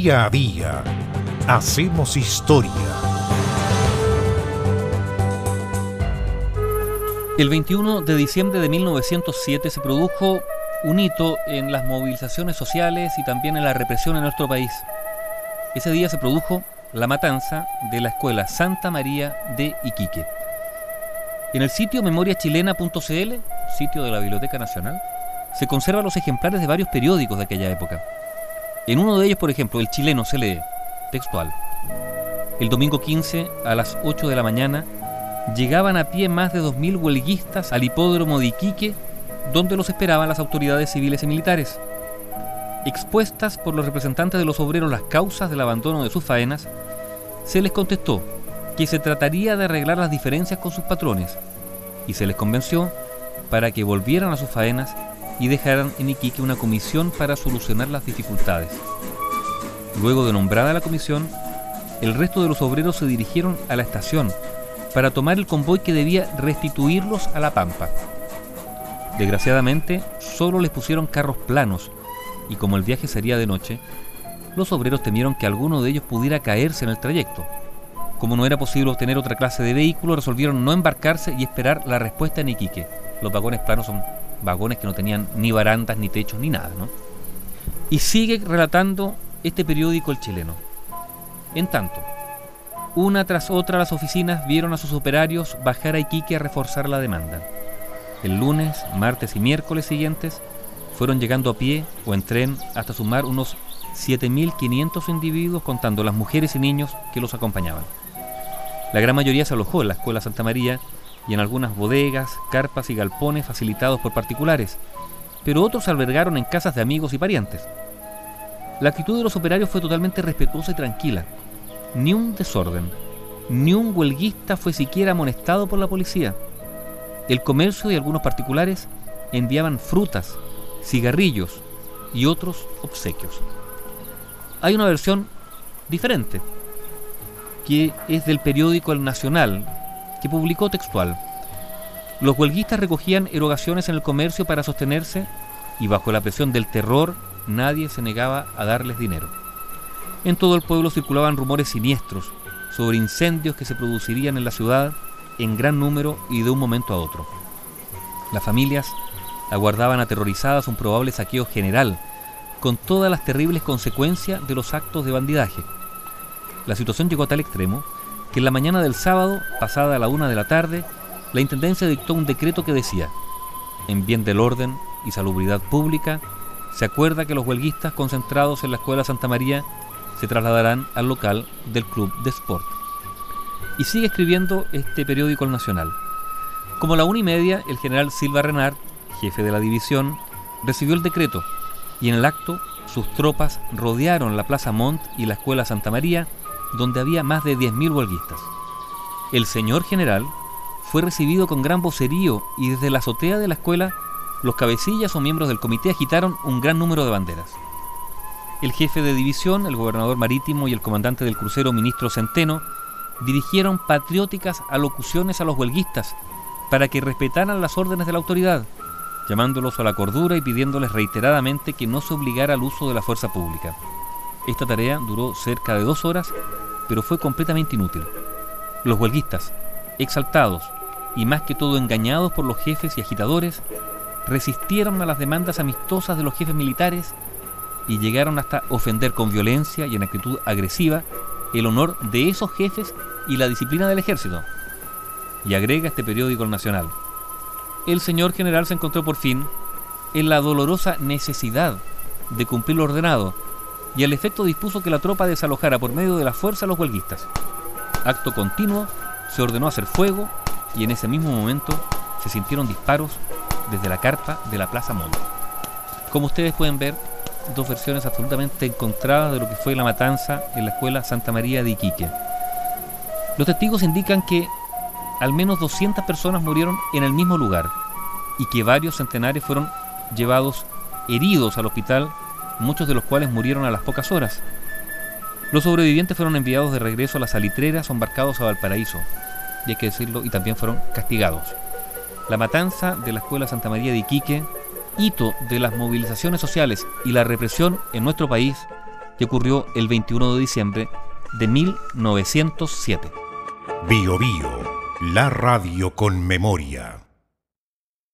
Día a día hacemos historia. El 21 de diciembre de 1907 se produjo un hito en las movilizaciones sociales y también en la represión en nuestro país. Ese día se produjo la matanza de la escuela Santa María de Iquique. En el sitio memoriachilena.cl, sitio de la Biblioteca Nacional, se conservan los ejemplares de varios periódicos de aquella época. En uno de ellos, por ejemplo, el chileno se lee, textual, el domingo 15 a las 8 de la mañana llegaban a pie más de 2.000 huelguistas al hipódromo de Iquique, donde los esperaban las autoridades civiles y militares. Expuestas por los representantes de los obreros las causas del abandono de sus faenas, se les contestó que se trataría de arreglar las diferencias con sus patrones y se les convenció para que volvieran a sus faenas y dejaran en Iquique una comisión para solucionar las dificultades. Luego de nombrada la comisión, el resto de los obreros se dirigieron a la estación para tomar el convoy que debía restituirlos a la Pampa. Desgraciadamente, solo les pusieron carros planos y como el viaje sería de noche, los obreros temieron que alguno de ellos pudiera caerse en el trayecto. Como no era posible obtener otra clase de vehículo, resolvieron no embarcarse y esperar la respuesta en Iquique. Los vagones planos son vagones que no tenían ni barandas, ni techos, ni nada, ¿no? Y sigue relatando este periódico el chileno. En tanto, una tras otra las oficinas vieron a sus operarios bajar a Iquique a reforzar la demanda. El lunes, martes y miércoles siguientes fueron llegando a pie o en tren hasta sumar unos 7.500 individuos contando las mujeres y niños que los acompañaban. La gran mayoría se alojó en la Escuela Santa María y en algunas bodegas, carpas y galpones facilitados por particulares, pero otros albergaron en casas de amigos y parientes. La actitud de los operarios fue totalmente respetuosa y tranquila. Ni un desorden, ni un huelguista fue siquiera amonestado por la policía. El comercio y algunos particulares enviaban frutas, cigarrillos y otros obsequios. Hay una versión diferente, que es del periódico El Nacional, que publicó textual. Los huelguistas recogían erogaciones en el comercio para sostenerse y bajo la presión del terror nadie se negaba a darles dinero. En todo el pueblo circulaban rumores siniestros sobre incendios que se producirían en la ciudad en gran número y de un momento a otro. Las familias aguardaban aterrorizadas un probable saqueo general, con todas las terribles consecuencias de los actos de bandidaje. La situación llegó a tal extremo que en la mañana del sábado, pasada la una de la tarde, la Intendencia dictó un decreto que decía, en bien del orden y salubridad pública, se acuerda que los huelguistas concentrados en la Escuela Santa María se trasladarán al local del Club de Sport. Y sigue escribiendo este periódico El Nacional. Como la una y media, el general Silva Renard, jefe de la división, recibió el decreto y en el acto sus tropas rodearon la Plaza Mont y la Escuela Santa María donde había más de 10.000 huelguistas. El señor general fue recibido con gran vocerío y desde la azotea de la escuela los cabecillas o miembros del comité agitaron un gran número de banderas. El jefe de división, el gobernador marítimo y el comandante del crucero, ministro Centeno, dirigieron patrióticas alocuciones a los huelguistas para que respetaran las órdenes de la autoridad, llamándolos a la cordura y pidiéndoles reiteradamente que no se obligara al uso de la fuerza pública. Esta tarea duró cerca de dos horas, pero fue completamente inútil. Los huelguistas, exaltados y más que todo engañados por los jefes y agitadores, resistieron a las demandas amistosas de los jefes militares y llegaron hasta ofender con violencia y en actitud agresiva el honor de esos jefes y la disciplina del ejército. Y agrega este periódico Nacional. El señor general se encontró por fin en la dolorosa necesidad de cumplir lo ordenado y al efecto dispuso que la tropa desalojara por medio de la fuerza a los huelguistas. Acto continuo, se ordenó hacer fuego y en ese mismo momento se sintieron disparos desde la carpa de la Plaza Monte. Como ustedes pueden ver, dos versiones absolutamente encontradas de lo que fue la matanza en la escuela Santa María de Iquique. Los testigos indican que al menos 200 personas murieron en el mismo lugar y que varios centenares fueron llevados heridos al hospital muchos de los cuales murieron a las pocas horas. Los sobrevivientes fueron enviados de regreso a las salitreras o embarcados a Valparaíso, y hay que decirlo, y también fueron castigados. La matanza de la Escuela Santa María de Iquique, hito de las movilizaciones sociales y la represión en nuestro país, y ocurrió el 21 de diciembre de 1907. Bio Bio, la radio con memoria.